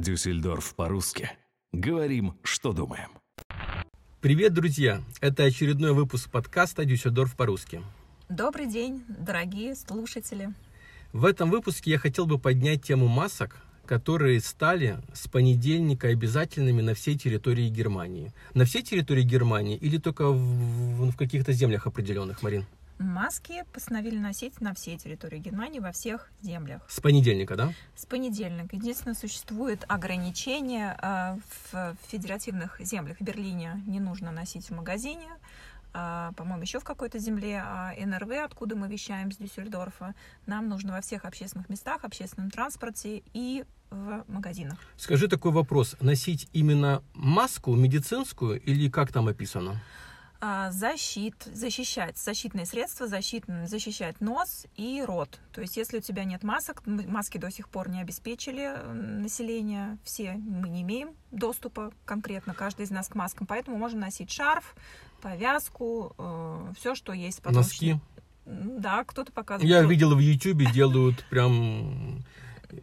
Дюссельдорф по-русски. Говорим, что думаем. Привет, друзья! Это очередной выпуск подкаста «Дюссельдорф по-русски». Добрый день, дорогие слушатели. В этом выпуске я хотел бы поднять тему масок, которые стали с понедельника обязательными на всей территории Германии. На всей территории Германии или только в, в каких-то землях определенных, Марин? Маски постановили носить на всей территории Германии, во всех землях. С понедельника, да? С понедельника. Единственное, существует ограничение э, в федеративных землях. В Берлине не нужно носить в магазине, э, по-моему, еще в какой-то земле, а НРВ, откуда мы вещаем с Дюссельдорфа, нам нужно во всех общественных местах, общественном транспорте и в магазинах. Скажи такой вопрос. Носить именно маску медицинскую или как там описано? А, защит, защищать защитные средства, защит, защищать нос и рот. То есть, если у тебя нет масок, маски до сих пор не обеспечили население, все мы не имеем доступа конкретно, каждый из нас к маскам, поэтому можно носить шарф, повязку, э, все, что есть. Носки? Да, кто-то показывает. Я видел в YouTube, делают прям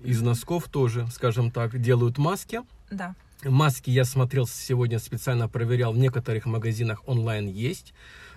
из носков тоже, скажем так, делают маски. Да. Маски я смотрел сегодня, специально проверял, в некоторых магазинах онлайн есть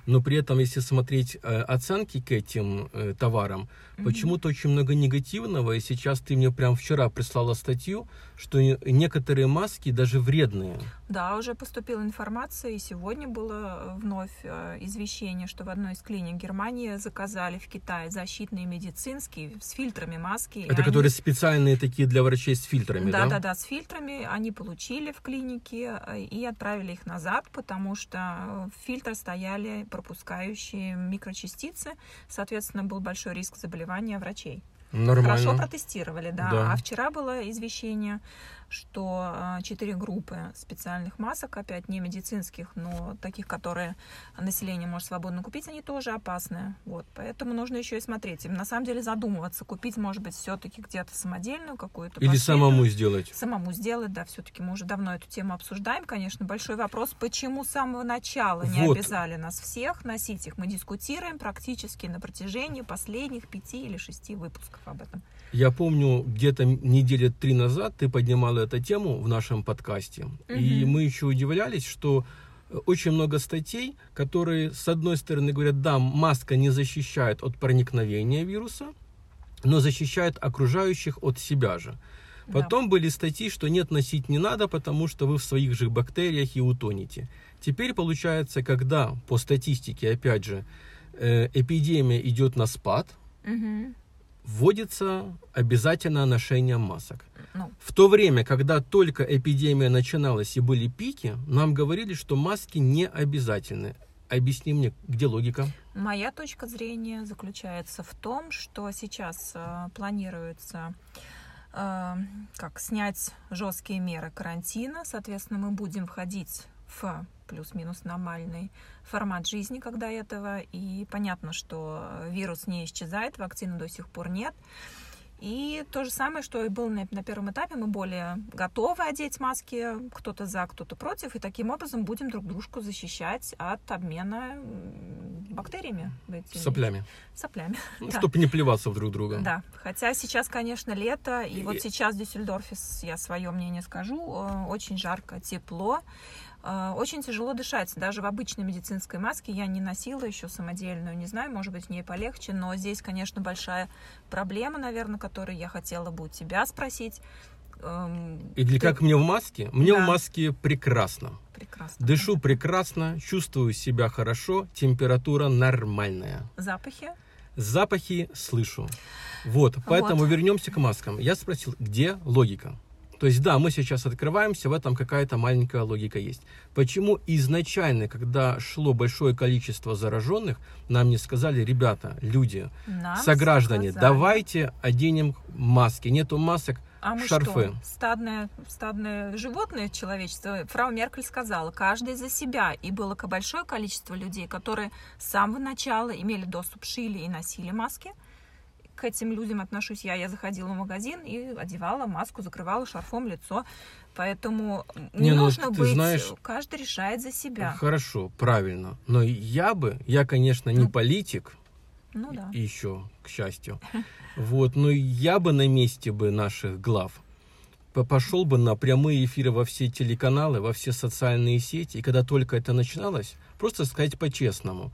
но при этом, если смотреть э, оценки к этим э, товарам, mm-hmm. почему-то очень много негативного, и сейчас ты мне прям вчера прислала статью, что некоторые маски даже вредные. Да, уже поступила информация, и сегодня было э, вновь извещение, что в одной из клиник Германии заказали в Китае защитные медицинские с фильтрами маски. Это которые специальные такие для врачей с фильтрами, да? Да, да, да, с фильтрами. Они получили в клинике и отправили их назад, потому что в фильтр стояли пропускающие микрочастицы. Соответственно, был большой риск заболевания врачей. Нормально. Хорошо протестировали, да. да. А вчера было извещение что а, четыре группы специальных масок, опять не медицинских, но таких, которые население может свободно купить, они тоже опасные. Вот, поэтому нужно еще и смотреть. И на самом деле задумываться, купить, может быть, все-таки где-то самодельную какую-то. Или самому сделать. Самому сделать, да, все-таки мы уже давно эту тему обсуждаем, конечно. Большой вопрос, почему с самого начала не вот. обязали нас всех носить их. Мы дискутируем практически на протяжении последних пяти или шести выпусков об этом. Я помню, где-то недели три назад ты поднимала эту тему в нашем подкасте, угу. и мы еще удивлялись, что очень много статей, которые, с одной стороны, говорят, да, маска не защищает от проникновения вируса, но защищает окружающих от себя же. Потом да. были статьи, что нет, носить не надо, потому что вы в своих же бактериях и утонете. Теперь получается, когда по статистике, опять же, э, эпидемия идет на спад, угу вводится обязательное ношение масок. Ну. В то время, когда только эпидемия начиналась и были пики, нам говорили, что маски не обязательны. Объясни мне, где логика? Моя точка зрения заключается в том, что сейчас э, планируется э, как снять жесткие меры карантина, соответственно, мы будем входить в плюс-минус нормальный формат жизни, когда этого. И понятно, что вирус не исчезает, вакцины до сих пор нет. И то же самое, что и было на, на первом этапе, мы более готовы одеть маски, кто-то за, кто-то против, и таким образом будем друг дружку защищать от обмена бактериями. Этими. Соплями. Соплями. Ну, да. Чтобы не плеваться в друг друга. Да. Хотя сейчас, конечно, лето, и, и... вот сейчас в Дюссельдорфе, я свое мнение скажу, э, очень жарко, тепло. Э, очень тяжело дышать. Даже в обычной медицинской маске я не носила еще самодельную. Не знаю, может быть, в ней полегче. Но здесь, конечно, большая проблема, наверное, которую я хотела бы у тебя спросить. Эм, Или Ты... как мне в маске? Мне да. в маске прекрасно. Прекрасно. Дышу прекрасно, чувствую себя хорошо, температура нормальная. Запахи? Запахи слышу. Вот, поэтому вот. вернемся к маскам. Я спросил, где логика? То есть, да, мы сейчас открываемся, в этом какая-то маленькая логика есть. Почему изначально, когда шло большое количество зараженных, нам не сказали, ребята, люди, нам сограждане, сказали. давайте оденем маски. Нету масок, а мы шарфы. что? Стадное, стадное животное человечество. Фрау Меркель сказала, каждый за себя. И было большое количество людей, которые с самого начала имели доступ, шили и носили маски к этим людям отношусь я. Я заходила в магазин и одевала маску, закрывала шарфом лицо. Поэтому не, не ну, нужно быть, знаешь, каждый решает за себя. Хорошо, правильно. Но я бы, я, конечно, не ну, политик, ну да. еще, к счастью. Вот, но я бы на месте бы наших глав по- пошел бы на прямые эфиры во все телеканалы, во все социальные сети, и когда только это начиналось, просто сказать по-честному.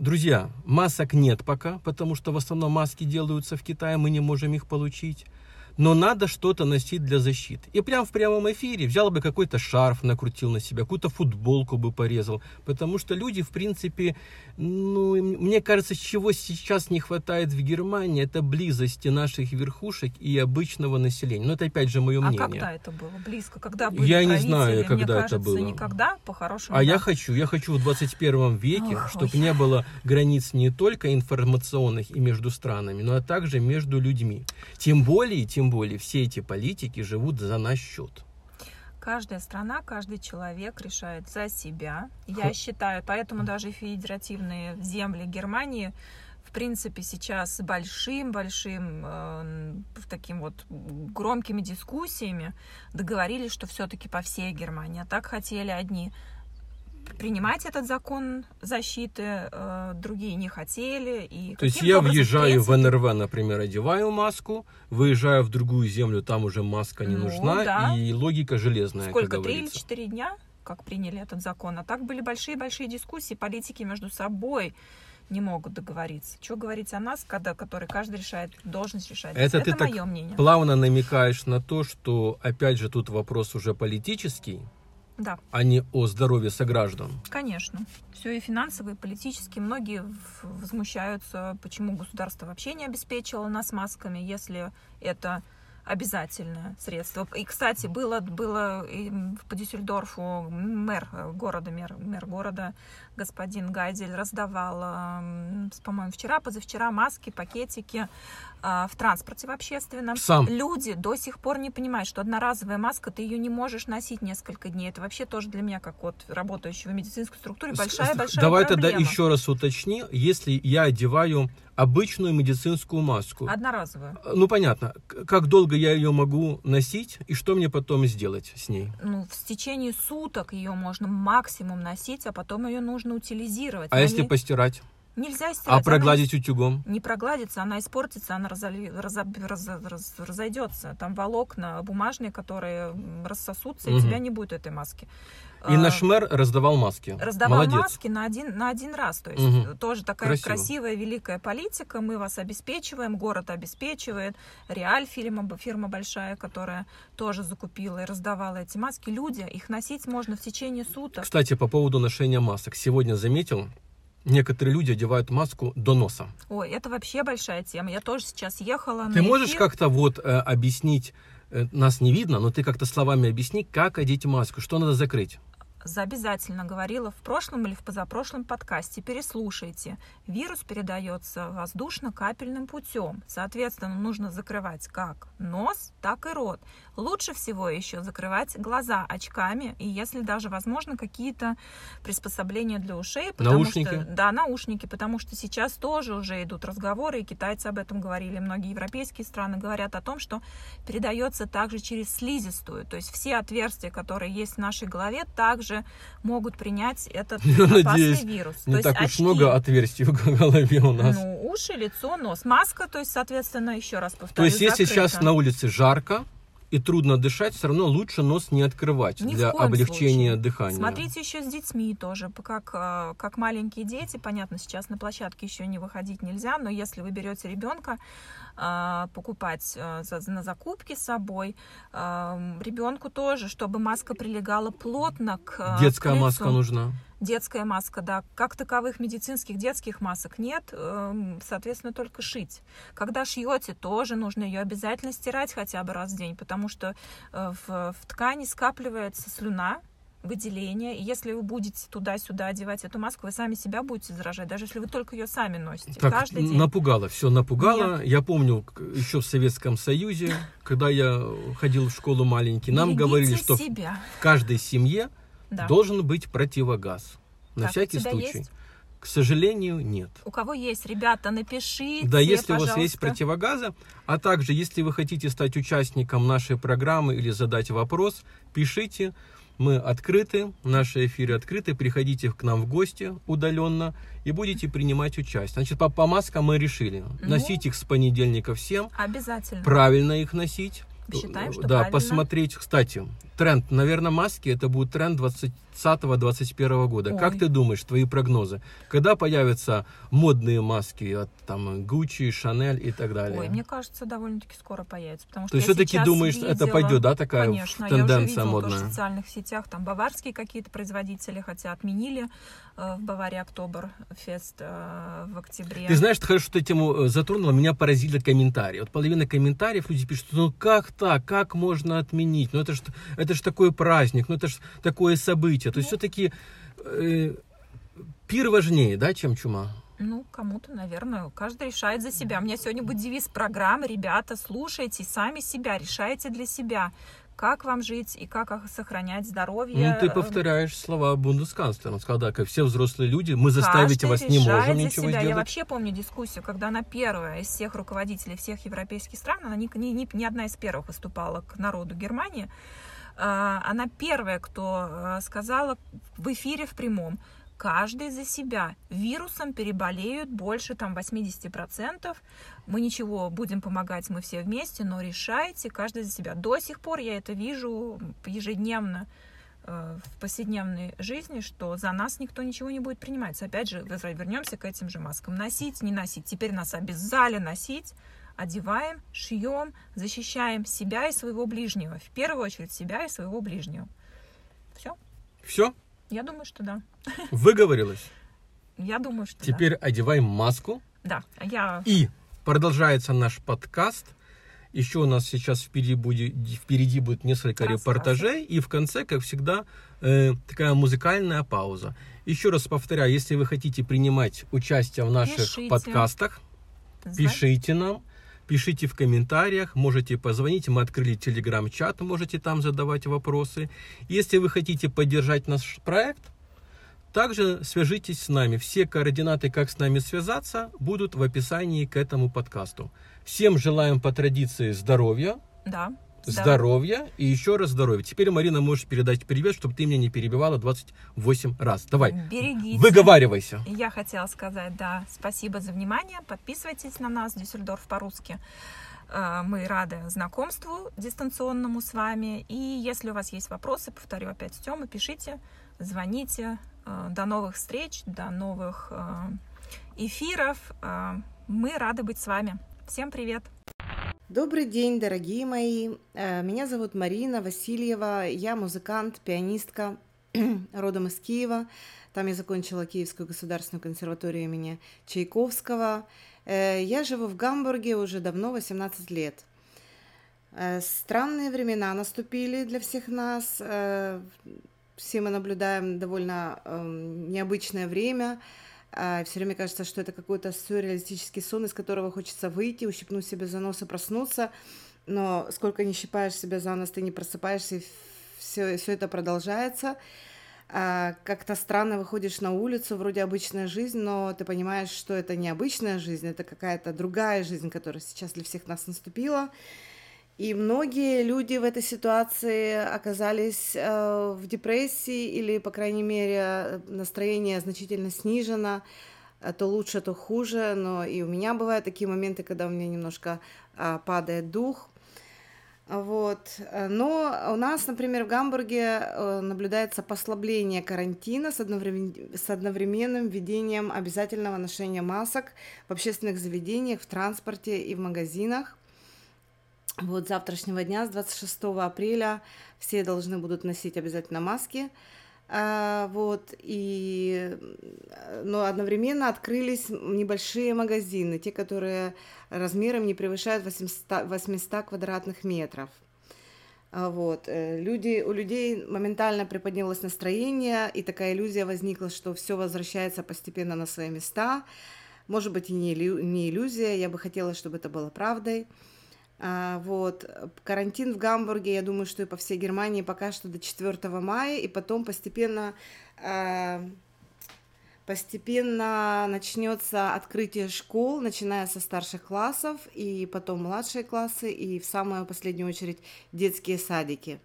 Друзья, масок нет пока, потому что в основном маски делаются в Китае, мы не можем их получить. Но надо что-то носить для защиты. И прям в прямом эфире взял бы какой-то шарф, накрутил на себя, какую-то футболку бы порезал. Потому что люди, в принципе, ну, мне кажется, чего сейчас не хватает в Германии, это близости наших верхушек и обычного населения. Но это опять же мое А мнение. когда это было? Близко? Когда были Я не правители? знаю, Мне когда это кажется, было. никогда, по-хорошему. А да. я хочу, я хочу в 21 веке, чтобы не было границ не только информационных и между странами, но а также между людьми. Тем более, тем более, все эти политики живут за наш счет. Каждая страна, каждый человек решает за себя. Я Ха. считаю, поэтому даже федеративные земли Германии в принципе сейчас большим-большим э, таким вот громкими дискуссиями договорились, что все-таки по всей Германии. А так хотели одни принимать этот закон защиты, э, другие не хотели. И То есть я въезжаю в принципе, НРВ, например, одеваю маску, выезжаю в другую землю, там уже маска не Ну, нужна, да. и логика железная, Сколько, три или четыре дня, как приняли этот закон. А так были большие-большие дискуссии, политики между собой не могут договориться. Что говорить о нас, когда, который каждый решает, должность решать. Это ты так мое мнение. Плавно намекаешь на то, что, опять же, тут вопрос уже политический, Да, а не о здоровье сограждан. конечно. Все и финансовые, и политические. Многие возмущаются, почему государство вообще не обеспечило нас масками, если это обязательное средство. И, кстати, было, было по Дюссельдорфу мэр э, города, мэр, мэр города, господин Гайдель, раздавал, м, с- по-моему, вчера, позавчера маски, пакетики а, в транспорте в общественном. Сам. Люди до сих пор не понимают, что одноразовая маска, ты ее не можешь носить несколько дней. Это вообще тоже для меня, как вот работающего в медицинской структуре, большая-большая Давай проблема. тогда еще раз уточни, если я одеваю обычную медицинскую маску, Одноразовую. ну понятно, как долго я ее могу носить и что мне потом сделать с ней? Ну, в течение суток ее можно максимум носить, а потом ее нужно утилизировать. А На если ней постирать? Нельзя стирать. А она прогладить утюгом? не прогладится, она испортится, она разоль- разоб- раз- раз- разойдется. Там волокна бумажные, которые рассосутся, и у тебя не будет этой маски. И А, наш мэр раздавал маски. раздавал Молодец. маски на один, на один раз. То есть Мгм. тоже такая Красиво. красивая, великая политика. Мы вас обеспечиваем, город обеспечивает. Реаль фирма, фирма большая, которая тоже закупила и раздавала эти маски. Люди, их носить можно в течение суток. Кстати, по поводу ношения масок. Сегодня заметил, некоторые люди одевают маску до носа. Ой, это вообще большая тема. Я тоже сейчас ехала Ты можешь эфир. как-то вот э, объяснить, э, нас не видно, но ты как-то словами объясни, как одеть маску, что надо закрыть? за- обязательно говорила в прошлом или в позапрошлом подкасте, переслушайте. Вирус передается воздушно-капельным путем. Соответственно, нужно закрывать как нос, так и рот. Лучше всего еще закрывать глаза очками, и если даже возможно какие-то приспособления для ушей. потому Наушники? Что, да, наушники, потому что сейчас тоже уже идут разговоры, и китайцы об этом говорили, многие европейские страны говорят о том, что передается также через слизистую. То есть все отверстия, которые есть в нашей голове, также могут принять этот Я опасный надеюсь, вирус. Не то есть так уж очки, много отверстий в голове у нас. ну, уши, лицо, нос. Маска, то есть, соответственно, еще раз повторю, То есть, если закрыта. сейчас на улице жарко и трудно дышать, все равно лучше нос не открывать Ни для облегчения случае. дыхания. Смотрите еще с детьми тоже, как, э, как маленькие дети. Понятно, сейчас на площадке еще не выходить нельзя, но если вы берете ребенка э, покупать э, на закупки с собой, ребенку тоже, чтобы маска прилегала плотно к Детская к маска нужна. Детская маска, да. Как таковых медицинских детских масок нет, эм, соответственно, только шить. Когда шьете, тоже нужно ее обязательно стирать хотя бы раз в день, потому что э, в, в ткани скапливается слюна, выделение. И если вы будете туда-сюда одевать эту маску, вы сами себя будете заражать, даже если вы только ее сами носите. Так, каждый день. напугало, все напугало. Я помню, еще в Советском Союзе, когда я ходил в школу маленький, нам Берегите говорили, что в себя. каждой семье Да. должен быть противогаз. На Так, всякий случай. есть? К сожалению, нет. У кого есть, ребята, напишите, Да, если у вас есть пожалуйста. противогазы, а также, если вы хотите стать участником нашей программы или задать вопрос, пишите. Мы открыты, наши эфиры открыты. Приходите к нам в гости удаленно и будете принимать участие. Значит, по, по маскам мы решили. Ну. Носить их с понедельника всем. Обязательно. Правильно их носить. Считаем, что да, правильно. посмотреть, кстати, тренд, наверное, маски это будет тренд 2020-2021 года. Ой. Как ты думаешь, твои прогнозы? Когда появятся модные маски от там Gucci, Chanel и так далее? Ой, мне кажется, довольно-таки скоро появится. Потому То что есть я все-таки думаешь, это видела- пойдет, да, такая Конечно, я уже тенденция видела тоже модная? в социальных сетях, там баварские какие-то производители, хотя отменили э, в Баварии Октобер фест э, в октябре. Ты знаешь, ты хорошо, что ты тему э, затронула, меня поразили комментарии. Вот половина комментариев люди пишут, ну как так, как можно отменить? Ну это ж, это ж такой праздник, ну это ж такое событие. То есть Ну. все-таки э, пир важнее, да, чем чума? Ну, кому-то, наверное, каждый решает за себя. У меня сегодня будет девиз программы. Ребята, слушайте сами себя, решайте для себя, как вам жить и как ох- сохранять здоровье. Ну, ты Э, повторяешь слова бундесканцлера. Он сказал, да, как все взрослые люди, мы заставить Каждый вас не можем ничего себя. Я сделать. вообще помню дискуссию, когда она первая из всех руководителей всех европейских стран, она ни, ни, ни- ни одна из первых выступала к народу Германии, она первая, кто а, сказала в эфире в прямом, каждый за себя. Вирусом переболеют больше там 80%. Мы ничего, будем помогать мы все вместе, но решайте каждый за себя. До сих пор я это вижу ежедневно э, в повседневной жизни, что за нас никто ничего не будет принимать. Опять же, вернемся к этим же маскам. Носить, не носить. Теперь нас обязали носить. Одеваем, шьем, защищаем себя и своего ближнего. В первую очередь себя и своего ближнего. Все? Все, Я думаю, что да. выговорилась. Я думаю, что Теперь одеваем маску. да. Да, я... И продолжается наш подкаст. Еще у нас сейчас впереди будет, впереди будет несколько Рассказы. репортажей. И в конце, как всегда, э, такая музыкальная пауза. Еще раз повторяю, если вы хотите принимать участие в наших Пишите. подкастах, пишите нам. Пишите в комментариях, можете позвонить, мы открыли телеграм-чат, можете там задавать вопросы. Если вы хотите поддержать наш проект, также свяжитесь с нами. Все координаты, как с нами связаться, будут в описании к этому подкасту. Всем желаем по традиции здоровья, Да. Здоровья и еще раз здоровья. Теперь, Марина, можешь передать привет, чтобы ты меня не перебивала 28 раз. Давай, Берегите. выговаривайся. Я хотела сказать, да, спасибо за внимание. Подписывайтесь на нас, Дюссельдорф по-русски. Э, Мы рады знакомству дистанционному с вами. И если у вас есть вопросы, повторю опять Тёма, пишите, звоните. Э, До новых встреч, до новых э, эфиров. Мы рады быть с вами. Всем привет! Добрый день, дорогие мои. Э, Меня зовут Марина Васильева. Я музыкант, пианистка, родом из Киева. Там я закончила Киевскую государственную консерваторию имени Чайковского. Э, Я живу в Гамбурге уже давно, 18 лет. Э, Странные времена наступили для всех нас. Все мы наблюдаем довольно эм, необычное время. Все время кажется, что это какой-то сюрреалистический сон, из которого хочется выйти, ущипнуть себе за нос и проснуться. Но сколько не щипаешь себя за нос, ты не просыпаешься, и все, все это продолжается. А, Как-то странно выходишь на улицу, вроде обычная жизнь, но ты понимаешь, что это не обычная жизнь, это какая-то другая жизнь, которая сейчас для всех нас наступила. И многие люди в этой ситуации оказались э, в депрессии или, по крайней мере, настроение значительно снижено. Э, То лучше, то хуже. Но и у меня бывают такие моменты, когда у меня немножко а, падает дух. Вот. Э, Но у нас, например, в Гамбурге э, наблюдается послабление карантина с, одновремен- с одновременным введением обязательного ношения масок в общественных заведениях, в транспорте и в магазинах. Вот завтрашнего дня, с 26 апреля, все должны будут носить обязательно маски. А, вот, и, но одновременно открылись небольшие магазины, те, которые размером не превышают 800, 800 квадратных метров. А, Вот. э, Люди, у людей моментально приподнялось настроение, и такая иллюзия возникла, что все возвращается постепенно на свои места. Может быть, и не, иллю- не иллюзия, я бы хотела, чтобы это было правдой. А, Вот. Карантин в Гамбурге, я думаю, что и по всей Германии пока что до 4 мая, и потом постепенно а, Постепенно начнется открытие школ, начиная со старших классов, и потом младшие классы, и в самую последнюю очередь детские садики.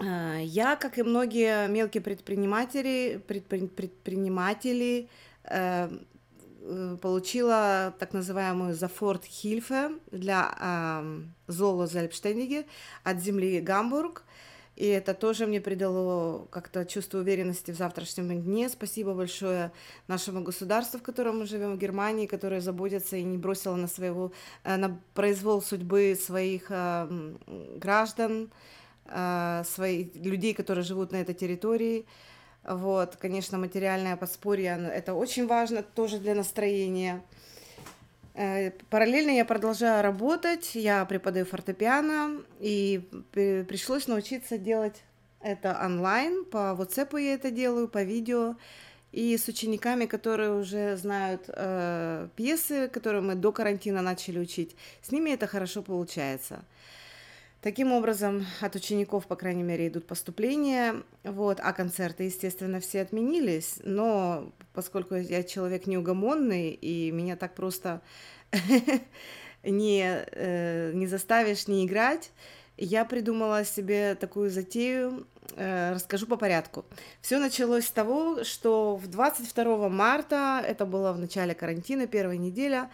А, Я, как и многие мелкие предприниматели, предпри- предприниматели, э, получила так называемую Зафорт Хильфе для э, Золо Зельбштендиге от земли Гамбург. И это тоже мне придало как-то чувство уверенности в завтрашнем дне. Спасибо большое нашему государству, в котором мы живем, в Германии, которое заботится и не бросило на, своего, э, на произвол судьбы своих э, граждан, э, своих людей, которые живут на этой территории. Вот, конечно, материальное подспорье, это очень важно тоже для настроения. Э, параллельно я продолжаю работать, я преподаю фортепиано, и пришлось научиться делать это онлайн, по WhatsApp я это делаю, по видео, и с учениками, которые уже знают э, пьесы, которые мы до карантина начали учить, с ними это хорошо получается. Таким образом, от учеников, по крайней мере, идут поступления, вот, а концерты, естественно, все отменились, но поскольку я человек неугомонный, и меня так просто не, э, не заставишь не играть, я придумала себе такую затею, э, расскажу по порядку. Все началось с того, что в 22 марта, это было в начале карантина, первая неделя,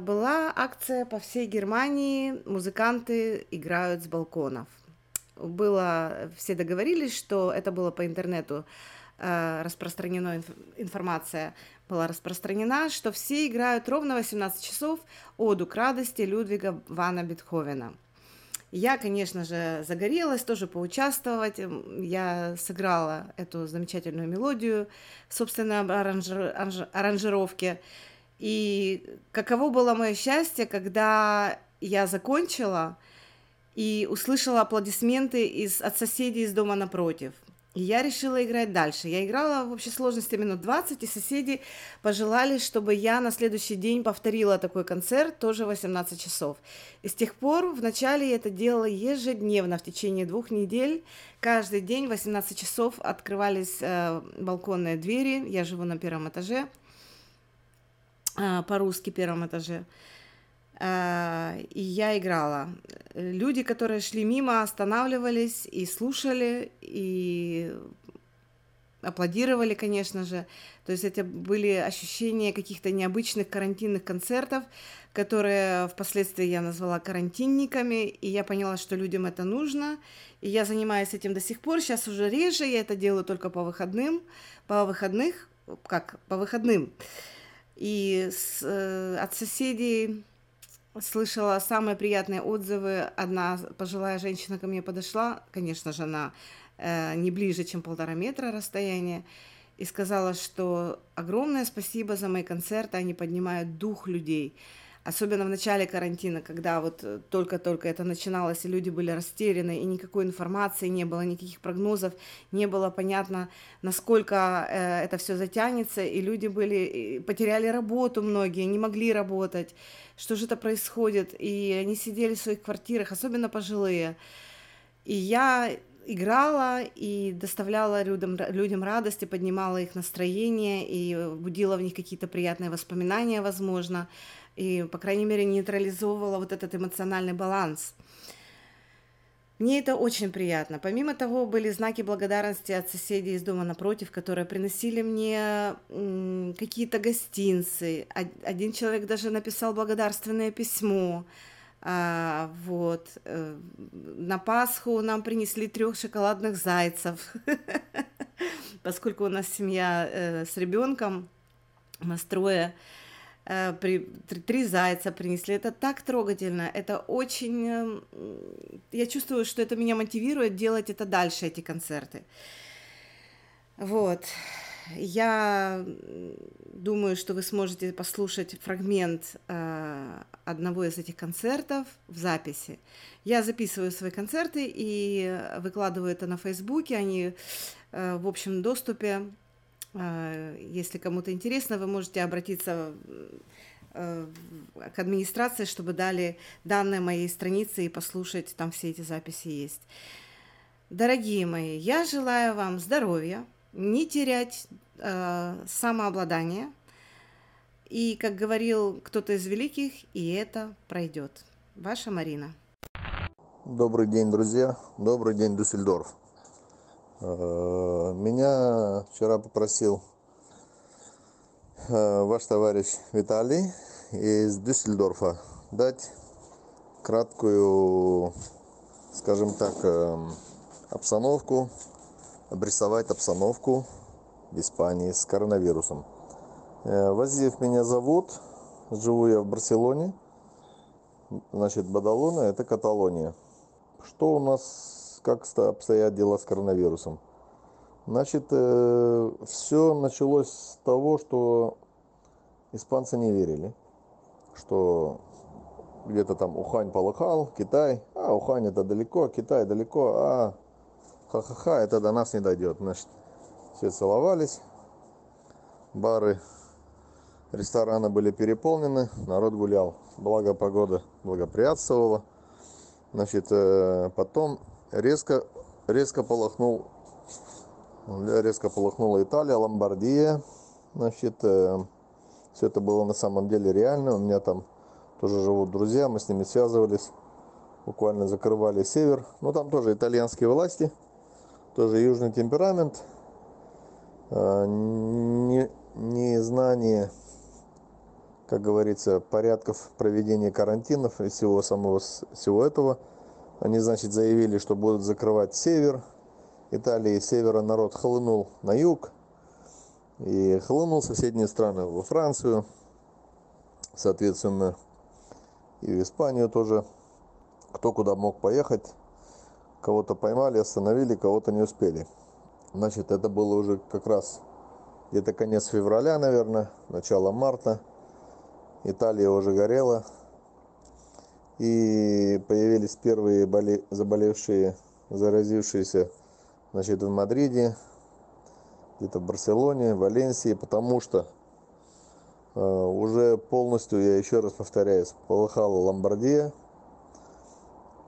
была акция по всей Германии, музыканты играют с балконов. Было, все договорились, что это было по интернету а, распространена информация была распространена, что все играют ровно 18 часов оду к радости Людвига Вана Бетховена. Я, конечно же, загорелась тоже поучаствовать. Я сыграла эту замечательную мелодию в собственной аранжировке. И каково было мое счастье, когда я закончила и услышала аплодисменты из, от соседей из дома напротив. И я решила играть дальше. Я играла в общей сложности минут 20, и соседи пожелали, чтобы я на следующий день повторила такой концерт, тоже 18 часов. И с тех пор вначале я это делала ежедневно в течение двух недель. Каждый день в 18 часов открывались э, балконные двери. Я живу на первом этаже. А, по-русски первом этаже. А, и я играла. Люди, которые шли мимо, останавливались и слушали, и аплодировали, конечно же. То есть это были ощущения каких-то необычных карантинных концертов, которые впоследствии я назвала карантинниками, и я поняла, что людям это нужно, и я занимаюсь этим до сих пор. Сейчас уже реже, я это делаю только по выходным, по выходных, как по выходным. И с, э, от соседей слышала самые приятные отзывы. Одна пожилая женщина ко мне подошла, конечно же, она э, не ближе, чем полтора метра расстояния, и сказала, что огромное спасибо за мои концерты, они поднимают дух людей особенно в начале карантина, когда вот э, только-только это начиналось, и люди были растеряны, и никакой информации не было, никаких прогнозов, не было понятно, насколько э, это все затянется, и люди были, потеряли работу многие, не могли работать, что же это происходит, и они сидели в своих квартирах, особенно пожилые. И я играла и доставляла людям, людям радость, и поднимала их настроение, и будила в них какие-то приятные воспоминания, возможно и, по крайней мере, нейтрализовывала вот этот эмоциональный баланс. Мне это очень приятно. Помимо того, были знаки благодарности от соседей из дома напротив, которые приносили мне какие-то гостинцы. Один человек даже написал благодарственное письмо. А, вот. Э, на Пасху нам принесли трех шоколадных зайцев, поскольку у нас семья э, с ребенком, настроя. Э, при, три зайца принесли. Это так трогательно, это очень... Эм, я чувствую, что это меня мотивирует делать это дальше, эти концерты. Вот. Я думаю, что вы сможете послушать фрагмент э, одного из этих концертов в записи. Я записываю свои концерты и выкладываю это на Фейсбуке. Они э, в общем доступе если кому-то интересно, вы можете обратиться э, к администрации, чтобы дали данные моей страницы и послушать, там все эти записи есть. Дорогие мои, я желаю вам здоровья, не терять э, самообладание. И, как говорил кто-то из великих, и это пройдет. Ваша Марина. Добрый день, друзья. Добрый день, Дюссельдорф. Э, меня вчера попросил э, ваш товарищ Виталий из Дюссельдорфа дать краткую, скажем так, эм, обстановку, обрисовать обстановку в Испании с коронавирусом. Э, Вазиев меня зовут, живу я в Барселоне, значит, Бадалона – это Каталония. Что у нас, как обстоят дела с коронавирусом? Значит, э, все началось с того, что испанцы не верили, что где-то там Ухань полыхал, Китай, а Ухань это далеко, Китай далеко, а ха-ха-ха, это до нас не дойдет. Значит, все целовались, бары, рестораны были переполнены, народ гулял. Благо погода благоприятствовала. Значит, э, потом резко, резко полыхнул, резко полыхнула Италия, Ломбардия. Значит, э, все это было на самом деле реально. У меня там тоже живут друзья, мы с ними связывались. Буквально закрывали север. Но там тоже итальянские власти, тоже южный темперамент. Э, не, незнание, как говорится, порядков проведения карантинов и всего самого всего этого. Они, значит, заявили, что будут закрывать север. Италии севера народ хлынул на юг. И хлынул в соседние страны, во Францию, соответственно, и в Испанию тоже. Кто куда мог поехать. Кого-то поймали, остановили, кого-то не успели. Значит, это было уже как раз где-то конец февраля, наверное, начало марта. Италия уже горела. И появились первые боле... заболевшие, заразившиеся значит, в Мадриде, где-то в Барселоне, Валенсии, потому что э, уже полностью, я еще раз повторяюсь, полыхала Ломбардия,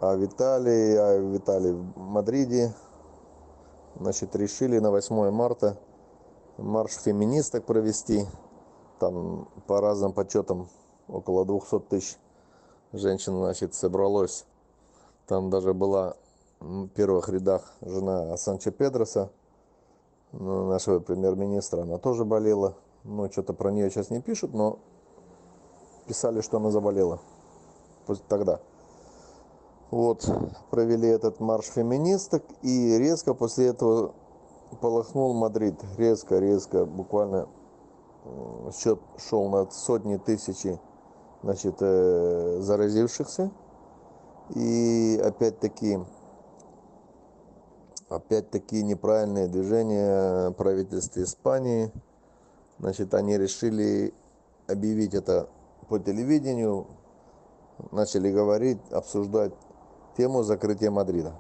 а в Италии, а в Италии, в Мадриде, значит, решили на 8 марта марш феминисток провести. Там по разным подсчетам около 200 тысяч женщин, значит, собралось. Там даже была в первых рядах жена Санчо Педроса, ну, нашего премьер-министра. Она тоже болела. Ну, что-то про нее сейчас не пишут, но писали, что она заболела тогда. Вот, провели этот марш феминисток, и резко после этого полохнул Мадрид. Резко, резко, буквально счет шел на сотни тысячи значит, э, заразившихся. И опять-таки, опять-таки неправильные движения правительства Испании. Значит, они решили объявить это по телевидению, начали говорить, обсуждать тему закрытия Мадрида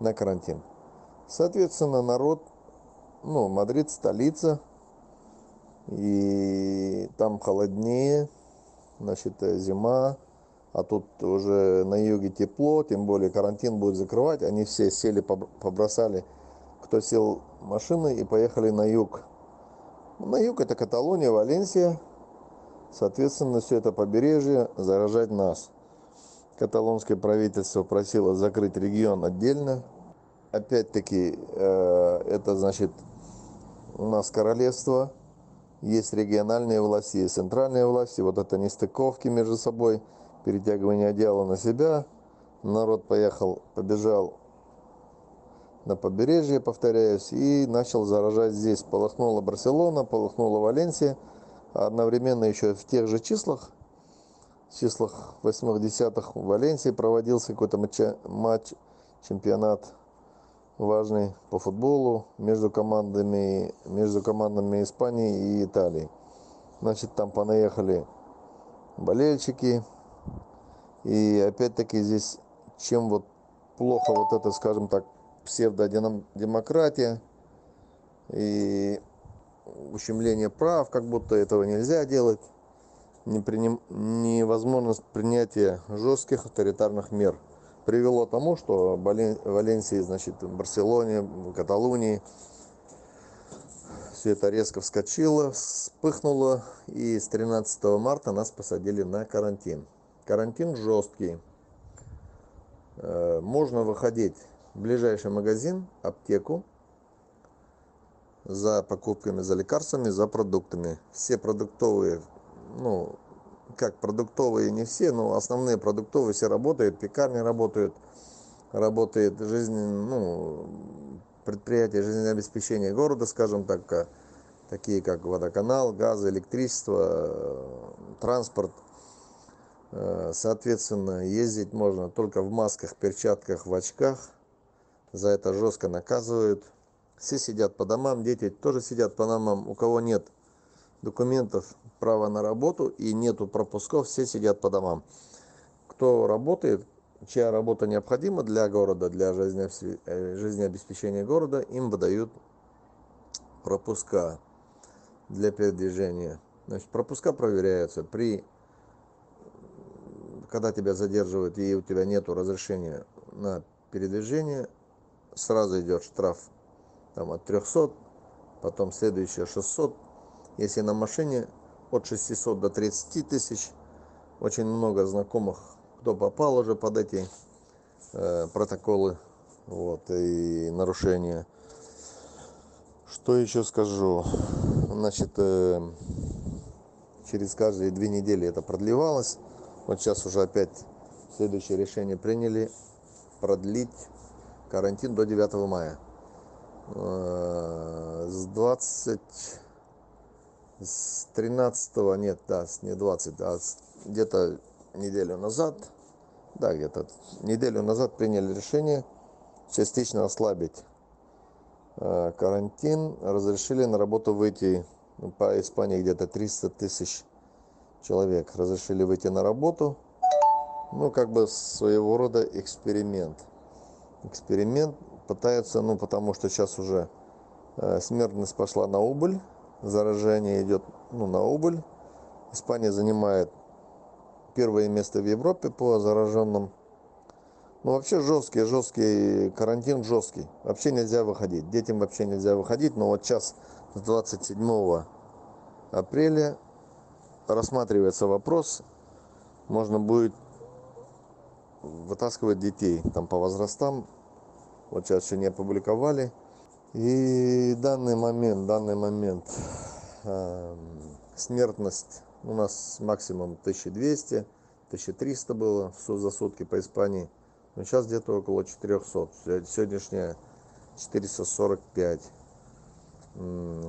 на карантин. Соответственно, народ, ну, Мадрид столица, и там холоднее, значит, э, зима, а тут уже на юге тепло, тем более карантин будет закрывать, они все сели, побросали, кто сел машины и поехали на юг. На юг это Каталония, Валенсия, соответственно, все это побережье заражать нас. Каталонское правительство просило закрыть регион отдельно. Опять-таки, э, это значит, у нас королевство, есть региональные власти, есть центральные власти. Вот это нестыковки между собой, перетягивание одеяла на себя. Народ поехал, побежал на побережье, повторяюсь, и начал заражать здесь. Полыхнула Барселона, полыхнула Валенсия. Одновременно еще в тех же числах числах 80-х в Валенсии проводился какой-то матч, матч, чемпионат важный по футболу между командами, между командами Испании и Италии. Значит, там понаехали болельщики. И опять-таки здесь, чем вот плохо вот это, скажем так, псевдодемократия и ущемление прав, как будто этого нельзя делать неприним... невозможность принятия жестких авторитарных мер привело к тому, что Валенсии, значит, Барселоне, Каталунии все это резко вскочило, вспыхнуло, и с 13 марта нас посадили на карантин. Карантин жесткий. Э, можно выходить в ближайший магазин, аптеку, за покупками, за лекарствами, за продуктами. Все продуктовые, ну, как продуктовые не все, но основные продуктовые все работают, пекарни работают, работает жизнь, ну, предприятия жизнеобеспечения города, скажем так, а, такие как водоканал, газ, электричество, транспорт. Э, соответственно, ездить можно только в масках, перчатках, в очках. За это жестко наказывают. Все сидят по домам, дети тоже сидят по домам. У кого нет документов, права на работу и нету пропусков, все сидят по домам. Кто работает, чья работа необходима для города, для жизнеобеспечения города, им выдают пропуска для передвижения. Значит, пропуска проверяются при когда тебя задерживают и у тебя нет разрешения на передвижение, сразу идет штраф там, от 300, потом следующее 600. Если на машине от 600 до 30 тысяч, очень много знакомых кто попал уже под эти э, протоколы вот, и нарушения. Что еще скажу? Значит, э, через каждые две недели это продлевалось. Вот сейчас уже опять следующее решение приняли продлить карантин до 9 мая. Э, с 20 с 13 нет, да, не 20, а где-то неделю назад, да, где-то неделю назад приняли решение частично ослабить э, карантин, разрешили на работу выйти ну, по Испании где-то 300 тысяч человек разрешили выйти на работу. Ну, как бы своего рода эксперимент. Эксперимент пытаются, ну, потому что сейчас уже э, смертность пошла на убыль, заражение идет, ну, на убыль. Испания занимает первое место в Европе по зараженным. Ну, вообще жесткий, жесткий карантин, жесткий. Вообще нельзя выходить. Детям вообще нельзя выходить. Но вот сейчас с 27 апреля рассматривается вопрос, можно будет вытаскивать детей там по возрастам. Вот сейчас еще не опубликовали. И данный момент, данный момент э, смертность у нас максимум 1200, 1300 было за сутки по Испании. Но сейчас где-то около 400. Сегодняшняя 445.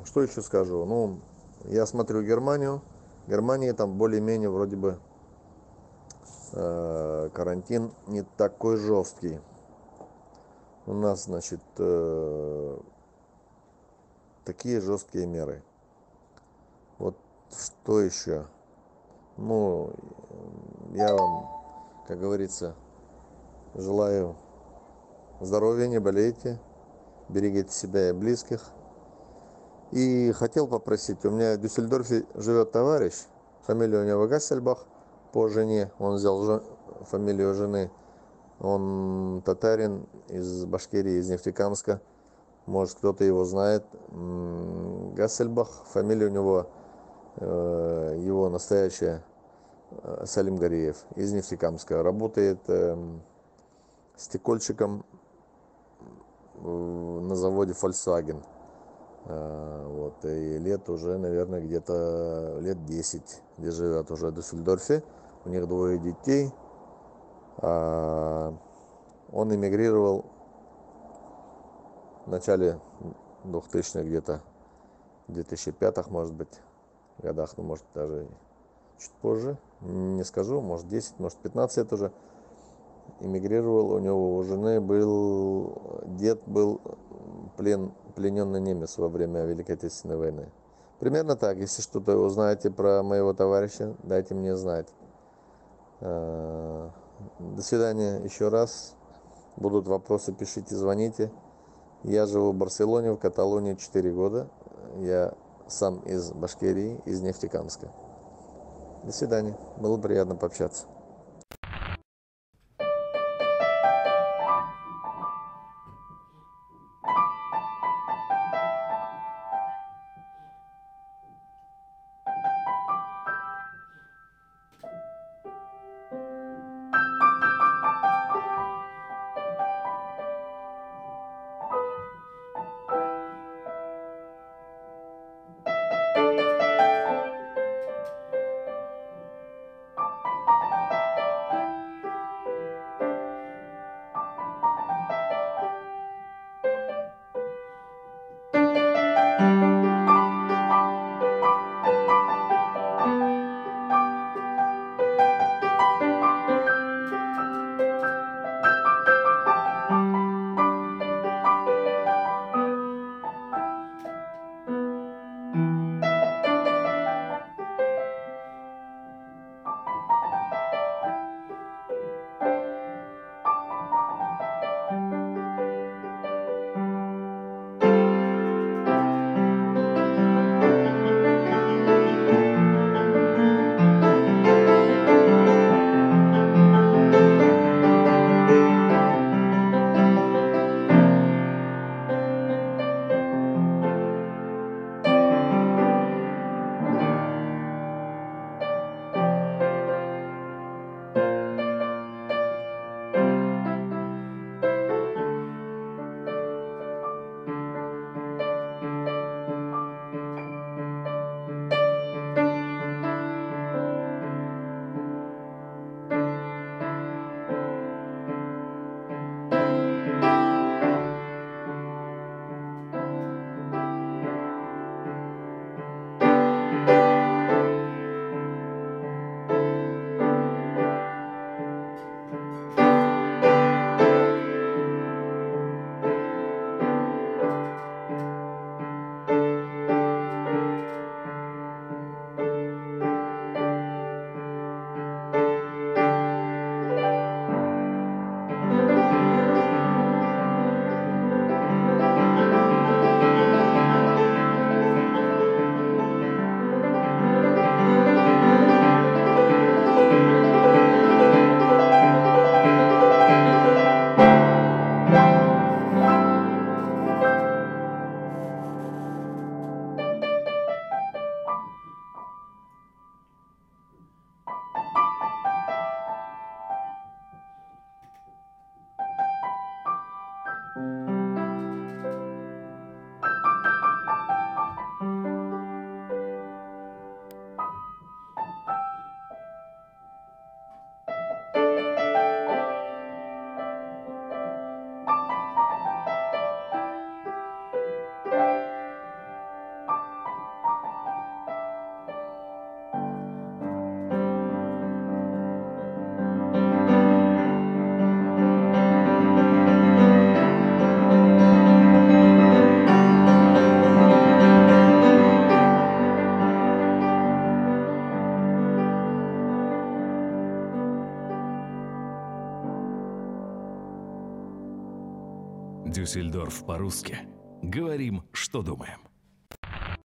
Что еще скажу? Ну, я смотрю Германию. В Германии там более-менее вроде бы э, карантин не такой жесткий. У нас, значит, э, такие жесткие меры. Вот что еще? Ну, я вам, как говорится, желаю здоровья, не болейте, берегите себя и близких. И хотел попросить, у меня в Дюссельдорфе живет товарищ, фамилия у него Гассельбах, по жене, он взял жен, фамилию жены, он татарин из Башкирии, из Нефтекамска, может кто-то его знает, Гассельбах, фамилия у него Э, его настоящая э, Салим Гариев из Нефтекамска. Работает эм, стекольщиком на заводе Volkswagen. Э, вот, и лет уже, наверное, где-то лет 10, где живет уже в Дюссельдорфе. У них двое детей. А, он эмигрировал в начале 2000-х где-то, 2005 может быть, годах, ну, может, даже чуть позже, не скажу, может, 10, может, 15 лет уже, эмигрировал, у него у жены был, дед был плен, плененный немец во время Великой Отечественной войны. Примерно так, если что-то узнаете про моего товарища, дайте мне знать. До свидания еще раз. Будут вопросы, пишите, звоните. Я живу в Барселоне, в Каталонии 4 года. Я сам из Башкирии, из Нефтекамска. До свидания. Было приятно пообщаться. Дюссельдорф по-русски. Говорим, что думаем.